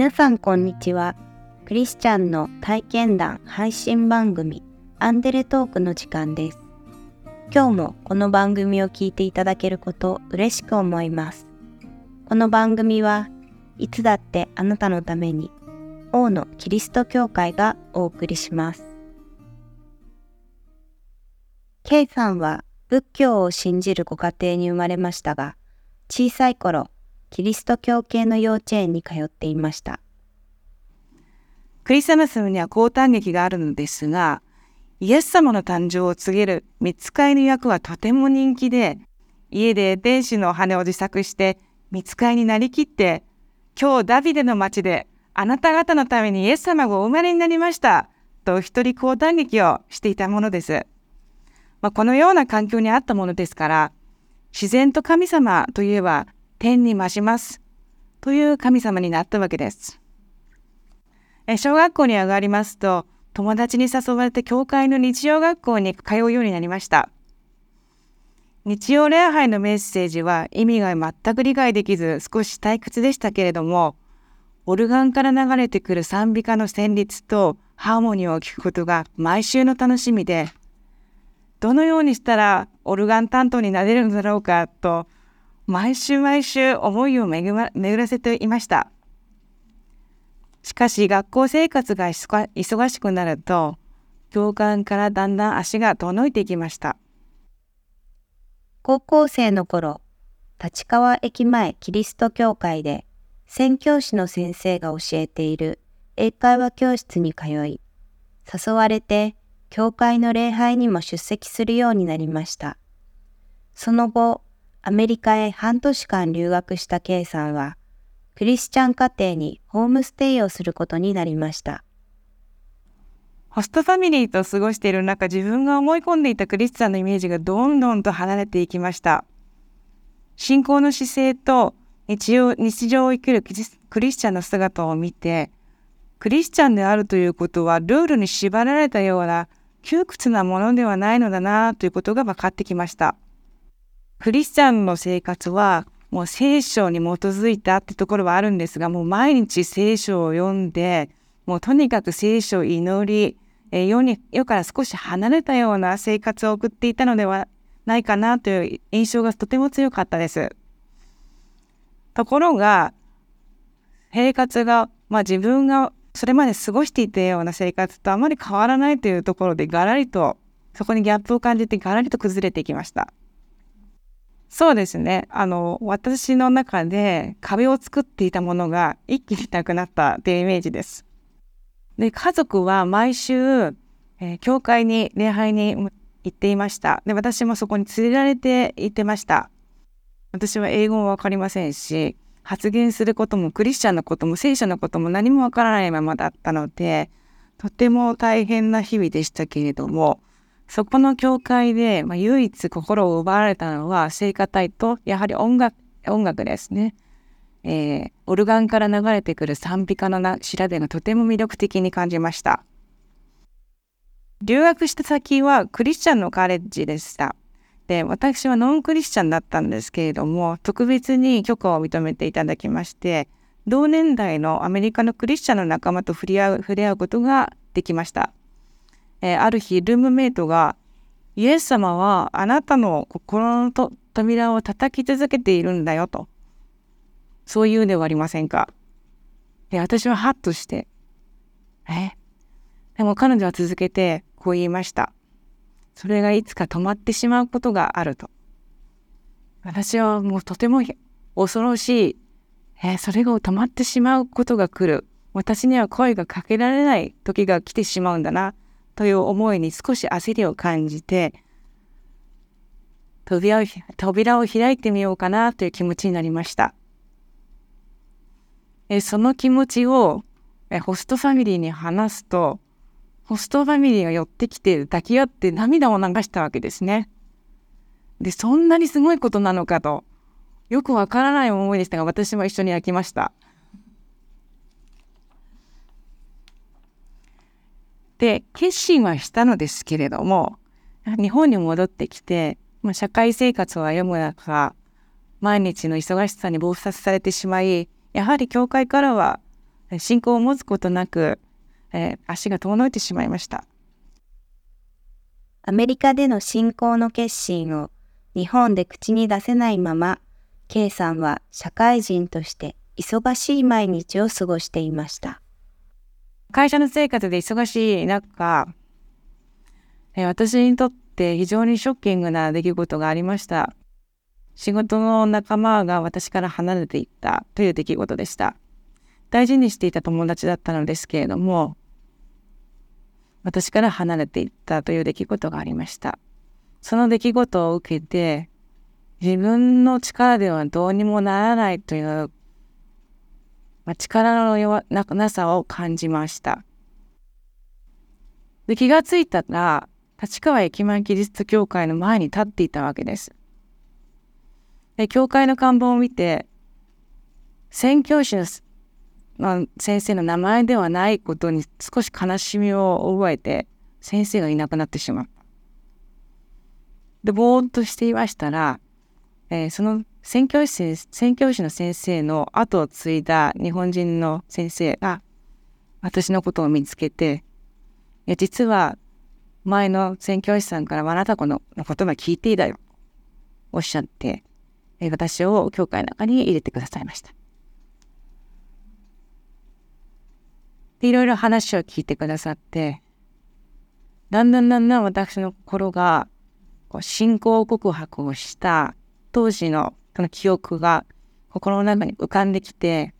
皆さんこんにちは。クリスチャンの体験談配信番組アンデレトークの時間です。今日もこの番組を聞いていただけること嬉しく思います。この番組はいつだってあなたのために王のキリスト教会がお送りします。K さんは仏教を信じるご家庭に生まれましたが、小さい頃、キリスト教系の幼稚園に通っていました。クリスマスには交誕劇があるのですが、イエス様の誕生を告げる見つかりの役はとても人気で、家で天使の羽を自作して見つかりになりきって、今日ダビデの町であなた方のためにイエス様がお生まれになりましたと一人交誕劇をしていたものです。まあ、このような環境にあったものですから、自然と神様といえば天に増しますという神様になったわけです。え小学校に上がりますと友達に誘われて教会の日曜学校に通うようになりました。日曜礼拝のメッセージは意味が全く理解できず少し退屈でしたけれどもオルガンから流れてくる賛美歌の旋律とハーモニーを聴くことが毎週の楽しみでどのようにしたらオルガン担当になれるのだろうかと毎週毎週思いを巡らせていました。しかし学校生活が忙しくなると教官からだんだん足が遠のいていきました。高校生の頃、立川駅前キリスト教会で宣教師の先生が教えている英会話教室に通い、誘われて教会の礼拝にも出席するようになりました。その後、アメリカへ半年間留学した K さんは、クリスチャン家庭にホームステイをすることになりました。ホストファミリーと過ごしている中、自分が思い込んでいたクリスチャンのイメージがどんどんと離れていきました。信仰の姿勢と日常日常を生きるクリスチャンの姿を見て、クリスチャンであるということはルールに縛られたような窮屈なものではないのだなということが分かってきました。クリスチャンの生活はもう聖書に基づいたってところはあるんですがもう毎日聖書を読んでもうとにかく聖書を祈り、え世に世から少し離れたような生活を送っていたのではないかなという印象がとても強かったです。ところが生活が、まあ、自分がそれまで過ごしていたような生活とあまり変わらないというところでガラリとそこにギャップを感じてガラリと崩れていきました。そうですね。あの、私の中で壁を作っていたものが一気になくなったっていうイメージです。で、家族は毎週、えー、教会に礼拝に行っていました。で、私もそこに連れられて行ってました。私は英語もわかりませんし、発言することもクリスチャンのことも聖書のことも何もわからないままだったので、とても大変な日々でしたけれども、そこの教会で、まあ、唯一心を奪われたのは聖歌隊とやはり音楽音楽ですね。えー、オルガンから流れてくる賛美歌のな調べがとても魅力的に感じました。留学した先はクリスチャンのカレッジでした。で、私はノンクリスチャンだったんですけれども、特別に許可を認めていただきまして、同年代のアメリカのクリスチャンの仲間と触れ合う触れ合うことができました。えー、ある日ルームメイトが「イエス様はあなたの心のと扉を叩き続けているんだよ」とそう言うではありませんか？で私はハッとして「え？でも彼女は続けてこう言いました。それがいつか止まってしまうことがあると。私はもうとても恐ろしい、えそれが止まってしまうことが来る。私には声がかけられない時が来てしまうんだな。という思いに少し焦りを感じて扉を扉を開いてみようかなという気持ちになりました。えその気持ちをえホストファミリーに話すとホストファミリーが寄ってきて抱き合って涙を流したわけですね。でそんなにすごいことなのかとよくわからない思いでしたが私も一緒に焼きました。で決心はしたのですけれども日本に戻ってきて、まあ、社会生活を歩む中毎日の忙しさに忙殺されてしまいやはり教会からは信仰を持つことなく、えー、足が遠のいてしまいました。アメリカでの信仰の決心を日本で口に出せないまま、K さんは社会人として忙しい毎日を過ごしていました。会社の生活で忙しい中、え私にとって非常にショッキングな出来事がありました。仕事の仲間が私から離れていったという出来事でした。大事にしていた友達だったのですけれども、私から離れていったという出来事がありました。その出来事を受けて、自分の力ではどうにもならないという、まあ、力の弱なさを感じました。で気がついたら、立川駅前キリスト教会の前に立っていたわけです。で教会の看板を見て、宣教師のまあ、先生の名前ではないことに少し悲しみを覚えて先生がいなくなってしまう。でぼーっとしていましたら、えー、その宣教師宣教師の先生の後を継いだ日本人の先生が私のことを見つけていや実は前の宣教師さんからあなたこの言葉聞いていたよおっしゃって、私を教会の中に入れてくださいました。で、いろいろ話を聞いてくださって、だんだんだんだん私の心が、こう信仰告白をした当時のその記憶が心の中に浮かんできて、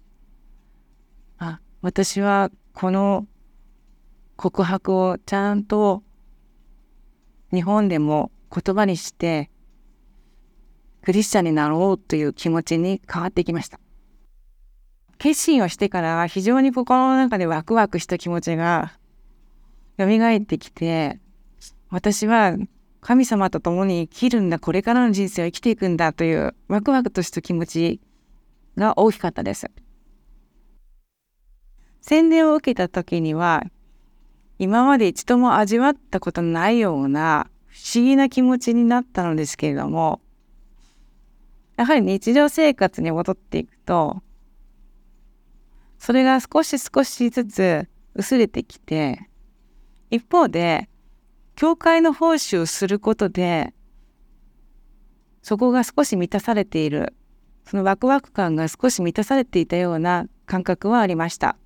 あ、私はこの告白をちゃんと日本でも言葉にしてクリスチャンになろうという気持ちに変わってきました。決心をしてから非常に心の中でワクワクした気持ちが蘇ってきて、私は神様と共に生きるんだ、これからの人生を生きていくんだというワクワクとした気持ちが大きかったです。洗礼を受けた時には、今まで一度も味わったことのないような不思議な気持ちになったのですけれども、やはり日常生活に戻っていくと、それが少し少しずつ薄れてきて、一方で、教会の奉仕をすることで、そこが少し満たされている、そのワクワク感が少し満たされていたような感覚はありました。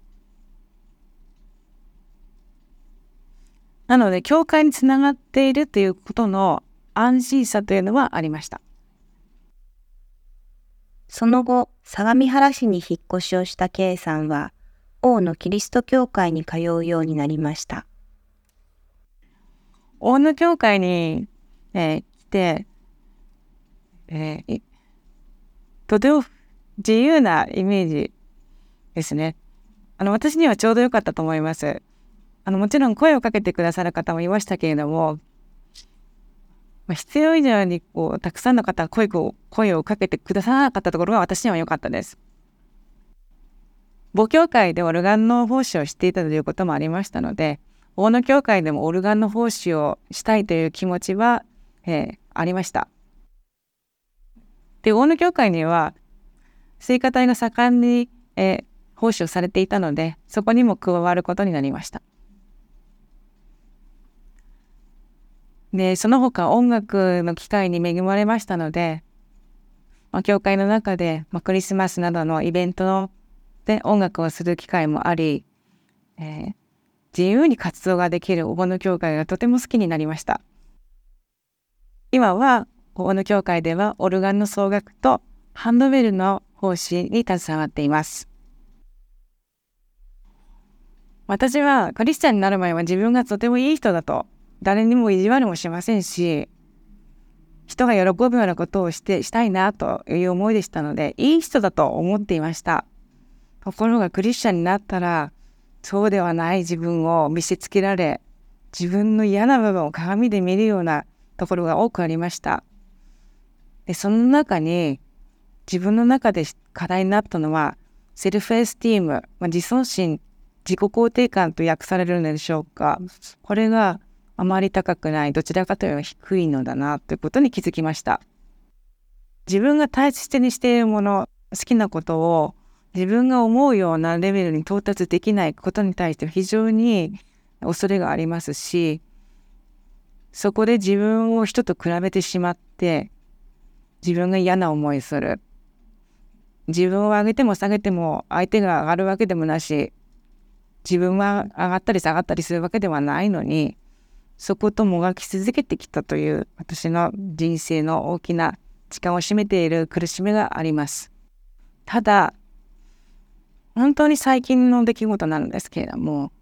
なので、教会につながっているということの安心さというのはありました。その後、相模原市に引っ越しをした K さんは、王のキリスト教会に通うようになりました。王の教会に、えー、来て、えー、とても自由なイメージですね。あの、私にはちょうど良かったと思います。あの、もちろん声をかけてくださる方もいましたけれども、まあ、必要以上にこうたくさんの方が声を声をかけてくださらなかったところが私には良かったです。母教会でオルガンの奉仕をしていたということもありましたので大野教会でもオルガンの奉仕をしたいという気持ちは、えー、ありました。で大野教会には聖歌隊が盛んに、えー、奉仕をされていたのでそこにも加わることになりました。で、その他音楽の機会に恵まれましたので、まあ、教会の中で、まあ、クリスマスなどのイベントで音楽をする機会もあり、えー、自由に活動ができる大野教会がとても好きになりました。今は大野教会ではオルガンの奏楽とハンドベルの奉仕に携わっています。私はクリスチャンになる前は自分がとてもいい人だと誰にも意地悪もしませんし、人が喜ぶようなことをしてしたいなという思いでしたので、いい人だと思っていました。ところがクリスチャンになったら、そうではない自分を見せつけられ、自分の嫌な部分を鏡で見るようなところが多くありました。で、その中に自分の中で課題になったのは、セルフエスティーム、まあ、自尊心、自己肯定感と訳されるのでしょうか。これがあまり高くない、どちらかというと低いのだなということに気づきました。自分が大切にしているもの、好きなことを自分が思うようなレベルに到達できないことに対して非常に恐れがありますしそこで自分を人と比べてしまって自分が嫌な思いする自分を上げても下げても相手が上がるわけでもなし自分は上がったり下がったりするわけではないのにそこともがき続けてきたという私の人生の大きな力を占めている苦しみがあります。ただ本当に最近の出来事なんですけれども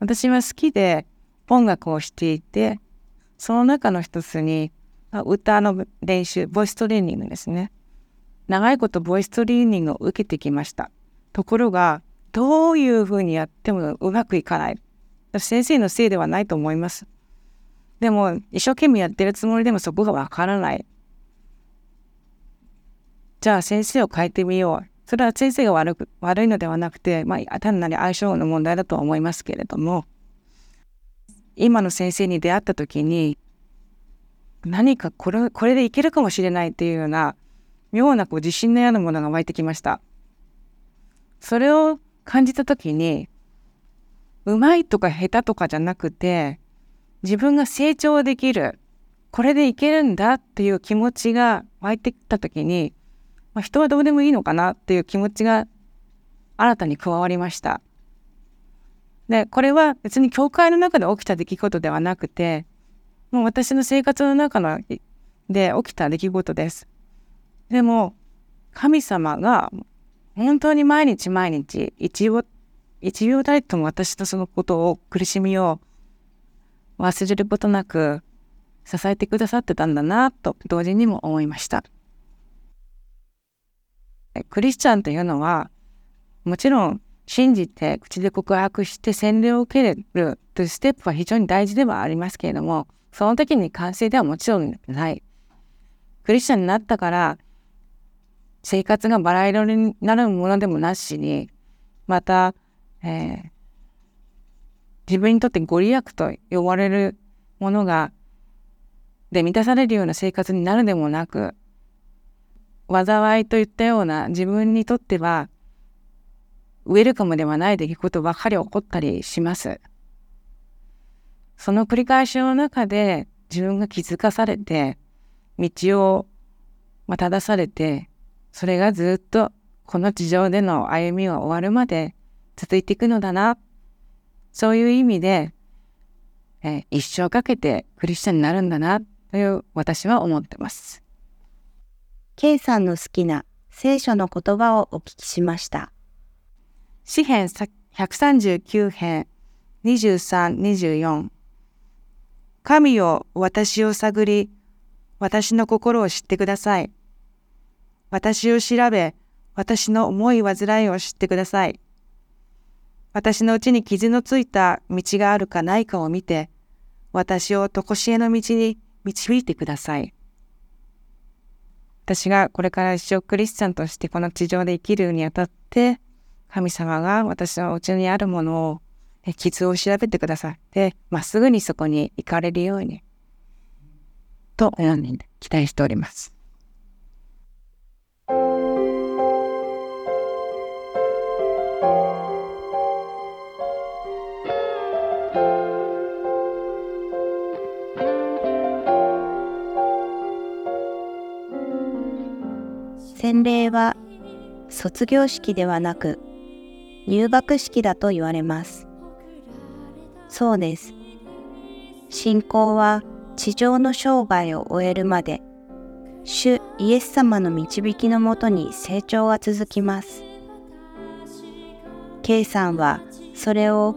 私は好きで音楽をしていてその中の一つに歌の練習ボイストレーニングですね。長いことボイストレーニングを受けてきました。ところがどういうふうにやってもうまくいかない。先生のせいではないと思います。でも一生懸命やってるつもりでもそこがわからない。じゃあ先生を変えてみよう。それは先生が悪く悪いのではなくて、まあ、単なる相性の問題だとは思いますけれども今の先生に出会った時に何かこれこれでいけるかもしれないっていうような妙なこう自信のようなものが湧いてきました。それを感じた時にうまいとか下手とかじゃなくて自分が成長できるこれでいけるんだっていう気持ちが湧いてきた時にまあ、人はどうでもいいのかなっていう気持ちが新たに加わりました。で、これは別に教会の中で起きた出来事ではなくて、もう私の生活の中ので起きた出来事です。でも、神様が本当に毎日毎日一秒、一秒たりとも私とそのことを苦しみを忘れることなく支えてくださってたんだなと同時にも思いました。クリスチャンというのはもちろん信じて口で告白して洗礼を受けるというステップは非常に大事ではありますけれどもその時に完成ではもちろんない。クリスチャンになったから生活がバラ色になるものでもなしにまた、えー、自分にとってご利益と呼ばれるものがで満たされるような生活になるでもなく災いといったような自分にとってはウェルカムではない出来事ばかり起こったりします。その繰り返しの中で自分が気づかされて道を、正されてそれがずっとこの地上での歩みは終わるまで続いていくのだなそういう意味で、え一生かけてクリスチャンになるんだなという私は思ってます。K さんの好きな聖書の言葉をお聞きしました。詩編139編23、24神よ私を探り、私の心を知ってください。私を調べ、私の思い煩いを知ってください。私のうちに傷のついた道があるかないかを見て、私を常しえの道に導いてください。私がこれから一生クリスチャンとしてこの地上で生きるにあたって、神様が私のうちにあるものを、傷を調べてくださって、まっすぐにそこに行かれるように、と、期待しております。洗礼は卒業式ではなく入学式だと言われます。そうです。信仰は地上の生涯を終えるまで主イエス様の導きのもとに成長が続きます。K さんはそれを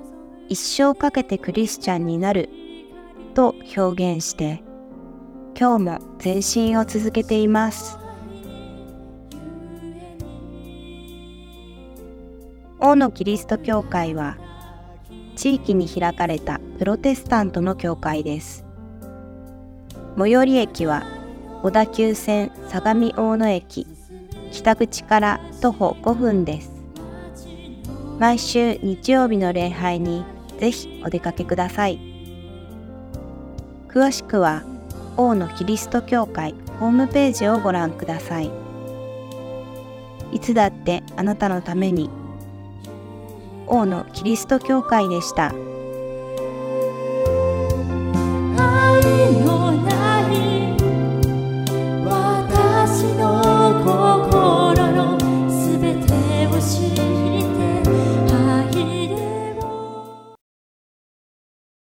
一生かけてクリスチャンになると表現して今日も前進を続けています。王のキリスト教会は地域に開かれたプロテスタントの教会です。最寄り駅は小田急線相模大野駅北口から徒歩5分です。毎週日曜日の礼拝にぜひお出かけください。詳しくは王のキリスト教会ホームページをご覧ください。いつだってあなたのために王のキリスト教会でした。